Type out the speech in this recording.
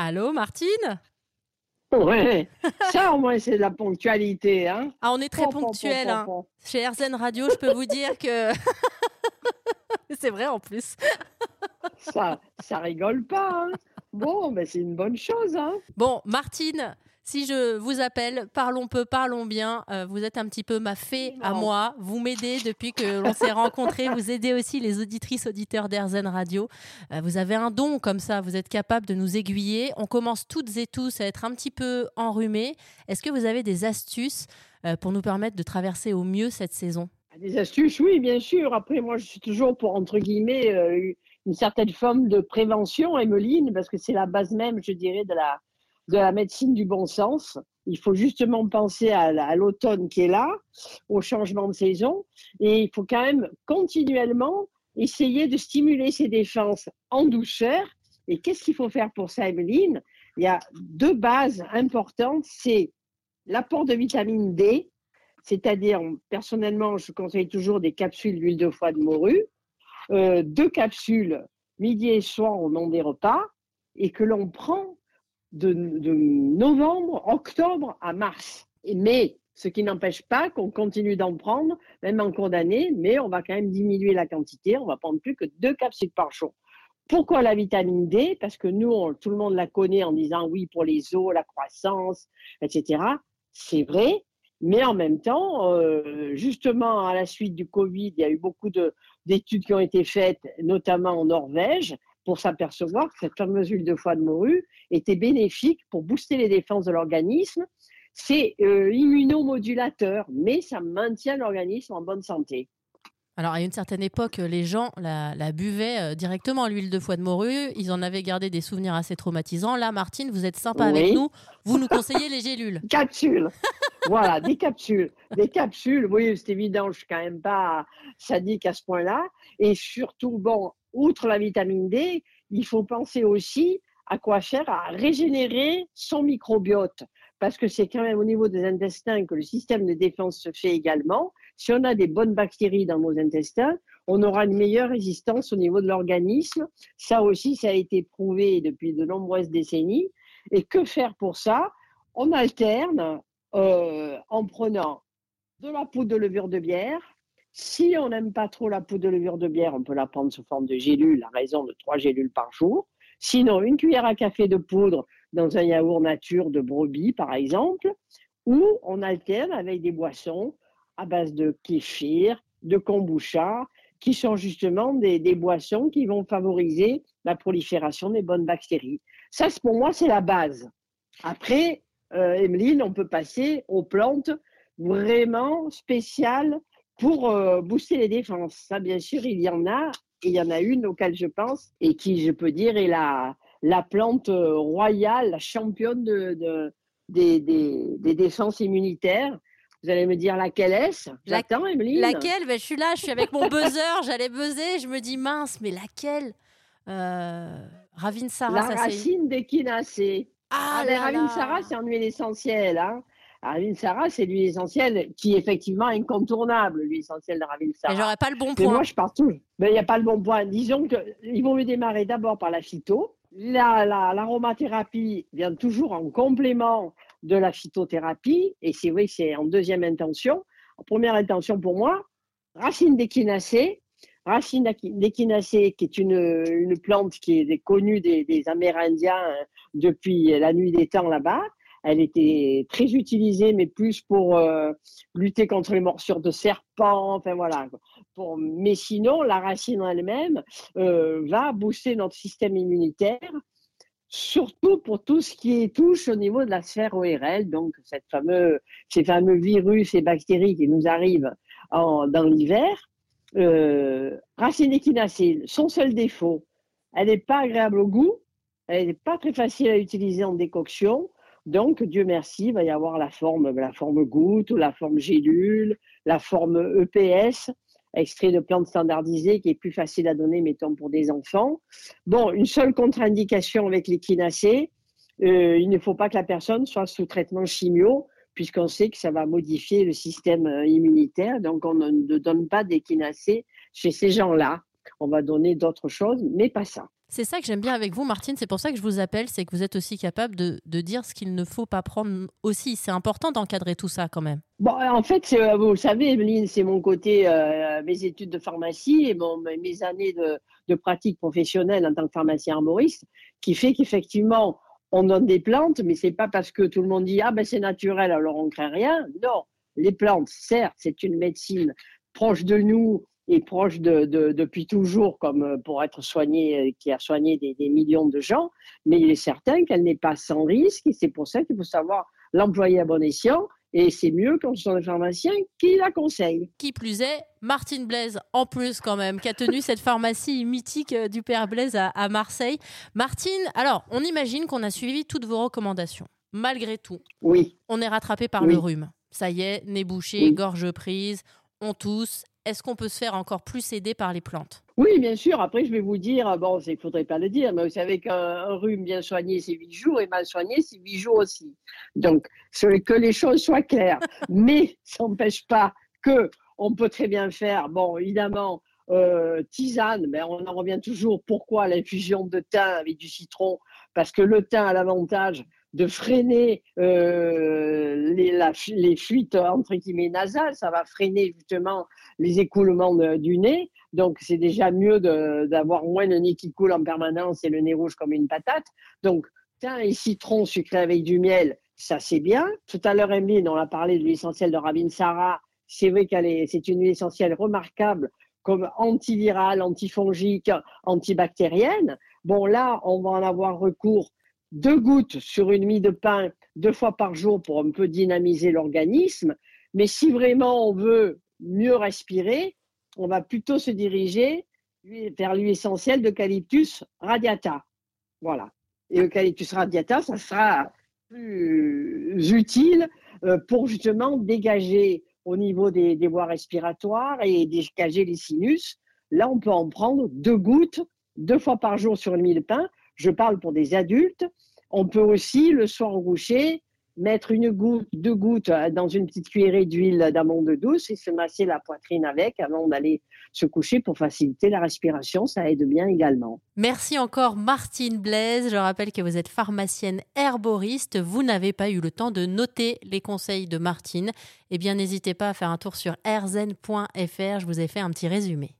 Allô, Martine? Ouais, ça au moins c'est de la ponctualité. Hein ah, on est très ponctuel. Hein. Chez RZN Radio, je peux vous dire que. c'est vrai en plus. ça, ça rigole pas. Hein. bon, mais c'est une bonne chose. Hein bon, Martine, si je vous appelle, parlons peu, parlons bien. Euh, vous êtes un petit peu ma fée à moi. Vous m'aidez depuis que l'on s'est rencontrés. Vous aidez aussi les auditrices, auditeurs d'Airzen Radio. Euh, vous avez un don comme ça. Vous êtes capable de nous aiguiller. On commence toutes et tous à être un petit peu enrhumés. Est-ce que vous avez des astuces euh, pour nous permettre de traverser au mieux cette saison? Des astuces, oui, bien sûr. Après, moi, je suis toujours pour, entre guillemets, une certaine forme de prévention, Emeline, parce que c'est la base même, je dirais, de la de la médecine du bon sens. Il faut justement penser à, l'automne qui est là, au changement de saison, et il faut quand même continuellement essayer de stimuler ses défenses en douceur. Et qu'est-ce qu'il faut faire pour ça, Emeline? Il y a deux bases importantes, c'est l'apport de vitamine D, c'est-à-dire, personnellement, je conseille toujours des capsules d'huile de foie de morue, euh, deux capsules midi et soir au nom des repas, et que l'on prend de, novembre, octobre à mars. Mais ce qui n'empêche pas qu'on continue d'en prendre, même en cours d'année, mais on va quand même diminuer la quantité, on va prendre plus que deux capsules par jour. Pourquoi la vitamine D? Parce que nous, tout le monde la connaît en disant oui pour les os, la croissance, etc. C'est vrai, mais en même temps, euh, justement, à la suite du Covid, il y a eu beaucoup d'études qui ont été faites, notamment en Norvège, pour s'apercevoir que cette fameuse huile de foie de morue était bénéfique pour booster les défenses de l'organisme. C'est euh, immunomodulateur, mais ça maintient l'organisme en bonne santé. Alors, à une certaine époque, les gens la, buvaient euh, directement, l'huile de foie de morue. Ils en avaient gardé des souvenirs assez traumatisants. Là, Martine, vous êtes sympa avec nous. Vous nous conseillez les gélules. Capsules. voilà, des capsules. Des capsules. Oui, c'est évident, je suis quand même pas sadique à ce point-là. Et surtout, bon, outre la vitamine D, il faut penser aussi à quoi faire à régénérer son microbiote. Parce que c'est quand même au niveau des intestins que le système de défense se fait également. Si on a des bonnes bactéries dans nos intestins, on aura une meilleure résistance au niveau de l'organisme. Ça aussi, ça a été prouvé depuis de nombreuses décennies. Et que faire pour ça? On alterne euh, en prenant de la poudre de levure de bière, si on n'aime pas trop la poudre de levure de bière, on peut la prendre sous forme de gélules à raison de 3 gélules par jour. Sinon, une cuillère à café de poudre dans un yaourt nature de brebis, par exemple, ou on alterne avec des boissons à base de kéfir, de kombucha, qui sont justement des, boissons qui vont favoriser la prolifération des bonnes bactéries. Ça, pour moi, c'est la base. Après, euh, Emeline, on peut passer aux plantes vraiment spéciales pour euh, booster les défenses. Ça, bien sûr, il y en a. Et il y en a une auquel je pense et qui, je peux dire, est la, la plante euh, royale, la championne de, de des, des, des, défenses immunitaires. Vous allez me dire laquelle est-ce? J'attends, Emeline. Laquelle? Ben, Je suis là, je suis avec mon buzzer, j'allais buzzer, je me dis mince, mais laquelle? Euh, Ravine Sarah, La racine d'échinacée. Ah, ah ben, Ravine Sarah, c'est en huile essentielle. Hein Ravine Sarah, c'est l'huile essentielle qui est effectivement incontournable, l'huile essentielle de Ravine Sarah. Mais j'aurais pas le bon point. Mais moi, je pars tout. Mais il n'y a pas le bon point. Disons qu'ils vont me démarrer d'abord par la phyto. L'aromathérapie vient toujours en complément de la phytothérapie. Et c'est vrai que c'est en deuxième intention. En première intention pour moi, racine d'échinacée. Racine d'échinacée, qui est une, une, plante qui est connue des, des Amérindiens euh, depuis la nuit des temps là-bas elle était très utilisée, mais plus pour euh, lutter contre les morsures de serpents. Enfin voilà. Mais sinon, la racine elle-même euh, va booster notre système immunitaire, surtout pour tout ce qui touche au niveau de la sphère ORL, donc cette fameux, ces fameux virus et bactéries qui nous arrivent en, dans l'hiver. Euh, racine équinacée, son seul défaut, elle n'est pas agréable au goût, elle n'est pas très facile à utiliser en décoction. Donc, Dieu merci, il va y avoir la forme, la forme goutte, la forme gélule, la forme EPS, extrait de plantes standardisées, qui est plus facile à donner, mettons, pour des enfants. Bon, une seule contre-indication avec l'équinacée, euh, il ne faut pas que la personne soit sous traitement chimio, puisqu'on sait que ça va modifier le système euh, immunitaire. Donc, on ne donne pas d'équinacée chez ces gens-là. On va donner d'autres choses, mais pas ça. C'est ça que j'aime bien avec vous, Martine. C'est pour ça que je vous appelle. C'est que vous êtes aussi capable de, dire ce qu'il ne faut pas prendre aussi. C'est important d'encadrer tout ça quand même. Bon, en fait, vous le savez, Emeline, c'est mon côté, euh, mes études de pharmacie et mes années de, de, pratique professionnelle en tant que pharmacien arboriste qui fait qu'effectivement, on donne des plantes, mais c'est pas parce que tout le monde dit ah ben c'est naturel alors on crée rien. Non, les plantes, certes, c'est une médecine proche de nous et proche de, depuis toujours, comme euh, pour être soignée, euh, qui a soigné des, millions de gens, mais il est certain qu'elle n'est pas sans risque et c'est pour ça qu'il faut savoir l'employer à bon escient. Et c'est mieux quand ce sont des pharmaciens qui la conseillent. Qui plus est, Martine Blaise, en plus quand même, qui a tenu cette pharmacie mythique euh, du Père Blaise à, Marseille. Martine, alors, on imagine qu'on a suivi toutes vos recommandations. Malgré tout, oui. on est rattrapé par le rhume. Ça y est, nez bouché, gorge prise, on tousse. Est-ce qu'on peut se faire encore plus aider par les plantes? Oui, bien sûr. Après, je vais vous dire, bon, il ne faudrait pas le dire, mais vous savez qu'un rhume bien soigné, c'est 8 jours, et mal soigné, c'est 8 jours aussi. Donc, que les choses soient claires. mais ça n'empêche pas que on peut très bien faire, bon, évidemment, euh, tisane, mais on en revient toujours. Pourquoi l'infusion de thym avec du citron? Parce que le thym a l'avantage de freiner euh, les, fuites entre guillemets nasales, ça va freiner justement les écoulements du nez. Donc c'est déjà mieux d'avoir moins le nez qui coule en permanence et le nez rouge comme une patate. Donc thym et citron sucré avec du miel, ça c'est bien. Tout à l'heure, Emeline, on a parlé de l'huile essentielle de Rabin Sarah. C'est vrai qu'elle est, c'est une huile essentielle remarquable comme antivirale, antifongique, antibactérienne. Bon, là, on va en avoir recours deux gouttes sur une mie de pain deux fois par jour pour un peu dynamiser l'organisme. Mais si vraiment on veut mieux respirer, on va plutôt se diriger vers l'huile essentielle d'eucalyptus radiata. Voilà. Et eucalyptus radiata, ça sera plus utile euh, pour justement dégager au niveau des, des voies respiratoires et dégager les sinus. Là, on peut en prendre deux gouttes deux fois par jour sur une mie de pain je parle pour des adultes. On peut aussi, le soir au coucher, mettre une goutte, deux gouttes dans une petite cuillerée d'huile d'amande douce et se masser la poitrine avec avant d'aller se coucher pour faciliter la respiration. Ça aide bien également. Merci encore Martine Blaise. Je rappelle que vous êtes pharmacienne herboriste. Vous n'avez pas eu le temps de noter les conseils de Martine. Eh bien, n'hésitez pas à faire un tour sur rzen.fr. Je vous ai fait un petit résumé.